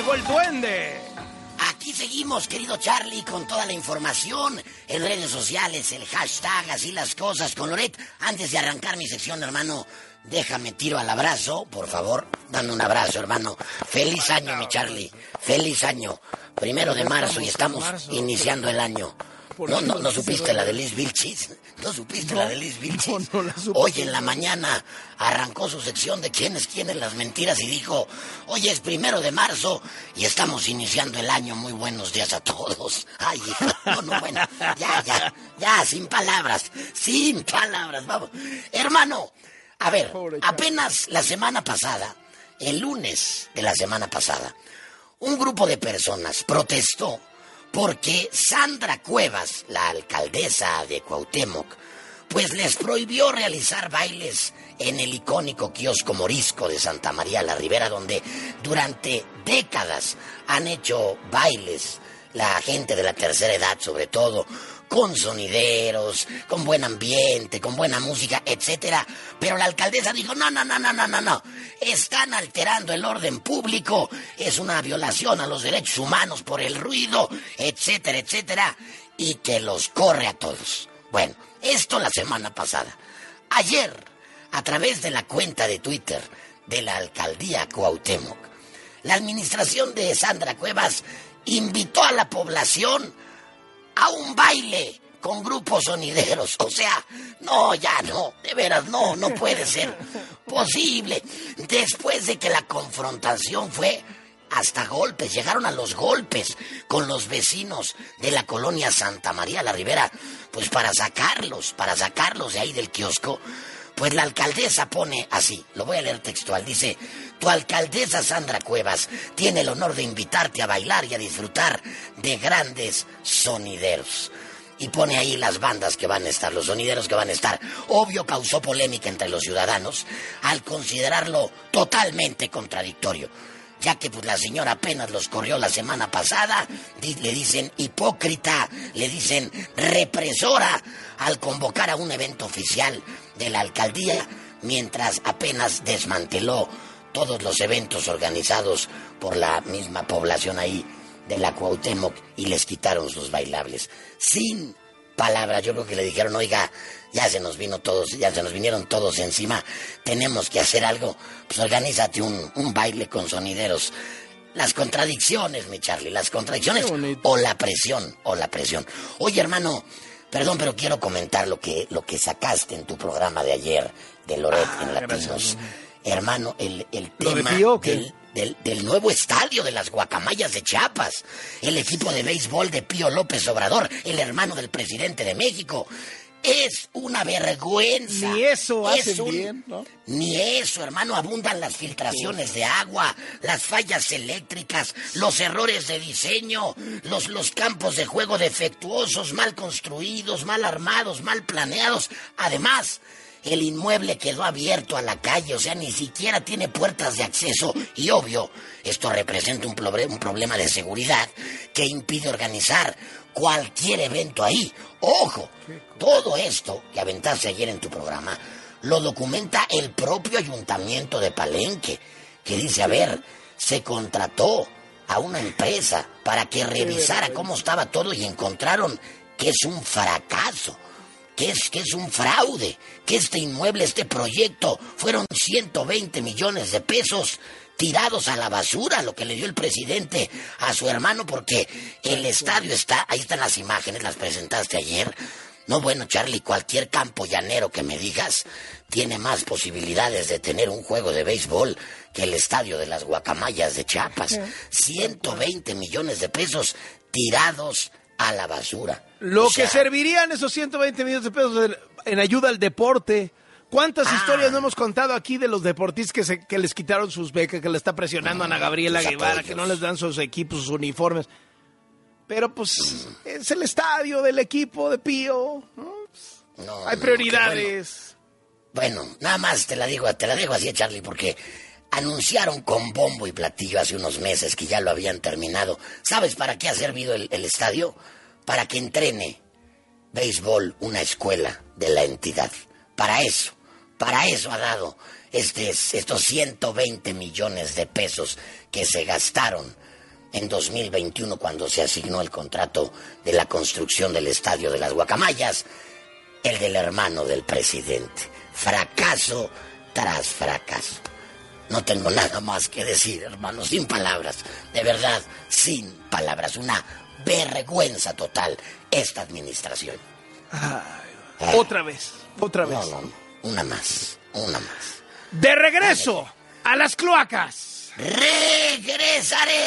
llegó el duende. Aquí seguimos, querido Charlie, con toda la información en redes sociales, el hashtag, así las cosas con Loret. Antes de arrancar mi sección, hermano, déjame tiro al abrazo, por favor. Dame un abrazo, hermano. Feliz año, mi Charlie. Feliz año. Primero de marzo y estamos iniciando el año. No, no, no supiste la de Liz Vilchis. No supiste la de Liz Vilchis. Hoy en la mañana arrancó su sección de quiénes quieren las mentiras y dijo, hoy es primero de marzo y estamos iniciando el año. Muy buenos días a todos. Ay, no, no, bueno, ya, ya, ya, sin palabras, sin palabras, vamos. Hermano, a ver, apenas la semana pasada, el lunes de la semana pasada, un grupo de personas protestó porque Sandra Cuevas, la alcaldesa de Cuauhtémoc, pues les prohibió realizar bailes en el icónico kiosco morisco de Santa María la Ribera, donde durante décadas han hecho bailes la gente de la tercera edad sobre todo, con sonideros, con buen ambiente, con buena música, etcétera. Pero la alcaldesa dijo, no, no, no, no, no, no, no. Están alterando el orden público, es una violación a los derechos humanos por el ruido, etcétera, etcétera. Y que los corre a todos. Bueno, esto la semana pasada. Ayer, a través de la cuenta de Twitter de la alcaldía Cuauhtémoc, la administración de Sandra Cuevas invitó a la población a un baile con grupos sonideros. O sea, no, ya no, de veras, no, no puede ser posible. Después de que la confrontación fue hasta golpes, llegaron a los golpes con los vecinos de la colonia Santa María la Ribera, pues para sacarlos, para sacarlos de ahí del kiosco, pues la alcaldesa pone así, lo voy a leer textual, dice, tu alcaldesa Sandra Cuevas tiene el honor de invitarte a bailar y a disfrutar de grandes sonideros. Y pone ahí las bandas que van a estar, los sonideros que van a estar. Obvio causó polémica entre los ciudadanos al considerarlo totalmente contradictorio ya que pues la señora apenas los corrió la semana pasada, le dicen hipócrita, le dicen represora al convocar a un evento oficial de la alcaldía, mientras apenas desmanteló todos los eventos organizados por la misma población ahí de la Cuauhtémoc y les quitaron sus bailables. Sin palabras, yo creo que le dijeron, oiga, ya se nos vino todos, ya se nos vinieron todos encima, tenemos que hacer algo, pues organízate un, un baile con sonideros. Las contradicciones, mi Charlie, las contradicciones o la presión, o la presión. Oye, hermano, perdón, pero quiero comentar lo que, lo que sacaste en tu programa de ayer de Loret en ah, Latinos. Hermano, el, el tema del, del, del, nuevo estadio de las guacamayas de Chiapas, el equipo de béisbol de Pío López Obrador, el hermano del presidente de México, es una vergüenza. Ni eso hacen bien, ¿no? Ni eso, hermano. Abundan las filtraciones de agua, las fallas eléctricas, los errores de diseño, los, los campos de juego defectuosos, mal construidos, mal armados, mal planeados. Además, el inmueble quedó abierto a la calle, o sea, ni siquiera tiene puertas de acceso. Y obvio, esto representa un, un problema de seguridad que impide organizar cualquier evento ahí. Ojo, todo esto que aventaste ayer en tu programa lo documenta el propio ayuntamiento de Palenque, que dice, a ver, se contrató a una empresa para que revisara cómo estaba todo y encontraron que es un fracaso, que es, que es un fraude, que este inmueble, este proyecto, fueron 120 millones de pesos tirados a la basura, lo que le dio el presidente a su hermano, porque el estadio está, ahí están las imágenes, las presentaste ayer. No, bueno, Charlie, cualquier campo llanero que me digas tiene más posibilidades de tener un juego de béisbol que el estadio de las guacamayas de Chiapas. 120 millones de pesos tirados a la basura. Lo que servirían esos 120 millones de pesos en ayuda al deporte, ¿Cuántas ah. historias no hemos contado aquí de los deportistas que, se, que les quitaron sus becas, que le está presionando a Ana Gabriela Guevara, que no les dan sus equipos, sus uniformes? Pero pues es el estadio del equipo de Pío. ¿no? Hay prioridades. Bueno. nada más te la digo, te la digo así, Charlie, porque anunciaron con bombo y platillo hace unos meses que ya lo habían terminado. ¿Sabes para qué ha servido el estadio? Para que entrene béisbol una escuela de la entidad. Para eso. Para eso ha dado este, estos 120 millones de pesos que se gastaron en 2021 cuando se asignó el contrato de la construcción del estadio de las Guacamayas, el del hermano del presidente. Fracaso tras fracaso. No tengo nada más que decir, hermano, sin palabras. De verdad, sin palabras. Una vergüenza total esta administración. Otra vez, otra vez. No, no, no. Una más, una más. De regreso a las cloacas. Regresaré.